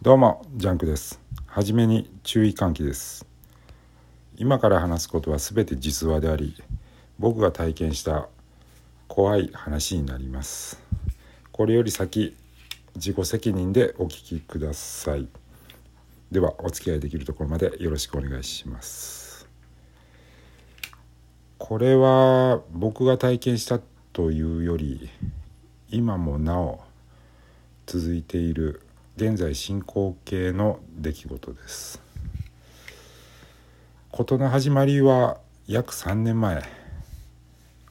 どうもジャンクです。はじめに注意喚起です。今から話すことは全て実話であり僕が体験した怖い話になります。これより先自己責任でお聞きください。ではお付き合いできるところまでよろしくお願いします。これは僕が体験したというより今もなお続いている現在進行形の出来事です。事の始まりは約3年前。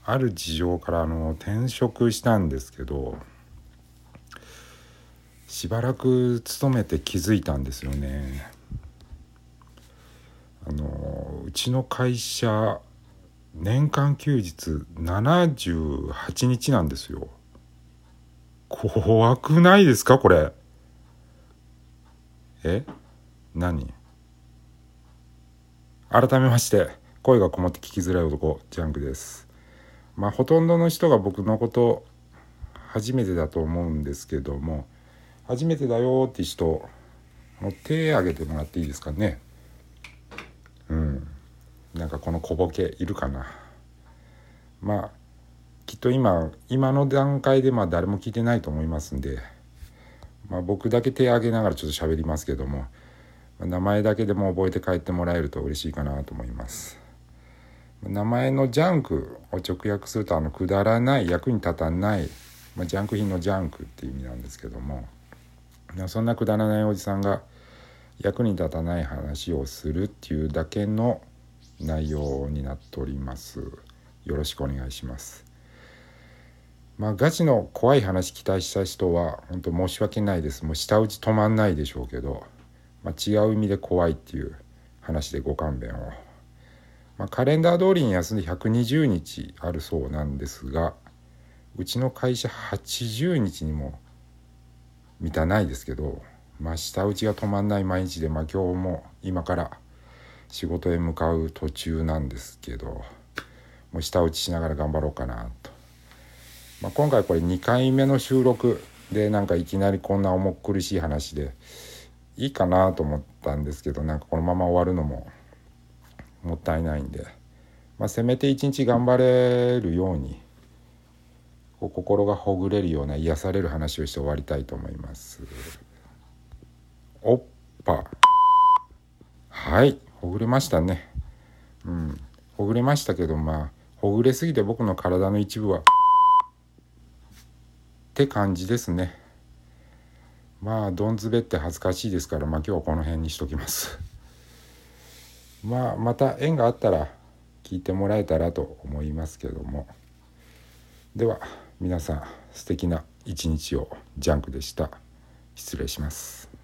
ある事情からあの転職したんですけどしばらく勤めて気づいたんですよね。あのうちの会社年間休日78日なんですよ。怖くないですかこれ？え？何？改めまして声がこもって聞きづらい男ジャンクです。まあほとんどの人が僕のこと初めてだと思うんですけども初めてだよって人もう手挙げてもらっていいですかね。うん。なんかこの小ボケいるかな。まあきっと今今の段階でまあ誰も聞いてないと思いますんでまあ、僕だけ手挙げながらちょっと喋りますけども、ま、名前だけでも覚えて帰ってもらえると嬉しいかなと思います。名前のジャンクを直訳するとあのくだらない役に立たない、まあ、ジャンク品のジャンクっていう意味なんですけどもそんなくだらないおじさんが役に立たない話をするっていうだけの内容になっております。よろしくお願いします。まあ、ガチの怖い話期待した人は本当申し訳ないですもう舌打ち止まんないでしょうけど、まあ、違う意味で怖いっていう話でご勘弁を、まあ、カレンダー通りに休んで120日あるそうなんですがうちの会社80日にも満たないですけど、まあ、舌打ちが止まんない毎日で、まあ、今日も今から仕事へ向かう途中なんですけどもう舌打ちしながら頑張ろうかなと。まあ、今回これ2回目の収録でなんかいきなりこんな重苦しい話でいいかなと思ったんですけどなんかこのまま終わるのももったいないんで、まあ、せめて一日頑張れるようにこう心がほぐれるような癒される話をして終わりたいと思います。おっぱ。はい。ほぐれましたね。うん。ほぐれましたけどまあほぐれすぎて僕の体の一部はって感じですね。まあどんずべって恥ずかしいですからまあ今日はこの辺にしときます。まあまた縁があったら聞いてもらえたらと思いますけども。では皆さん素敵な一日をジャンクでした。失礼します。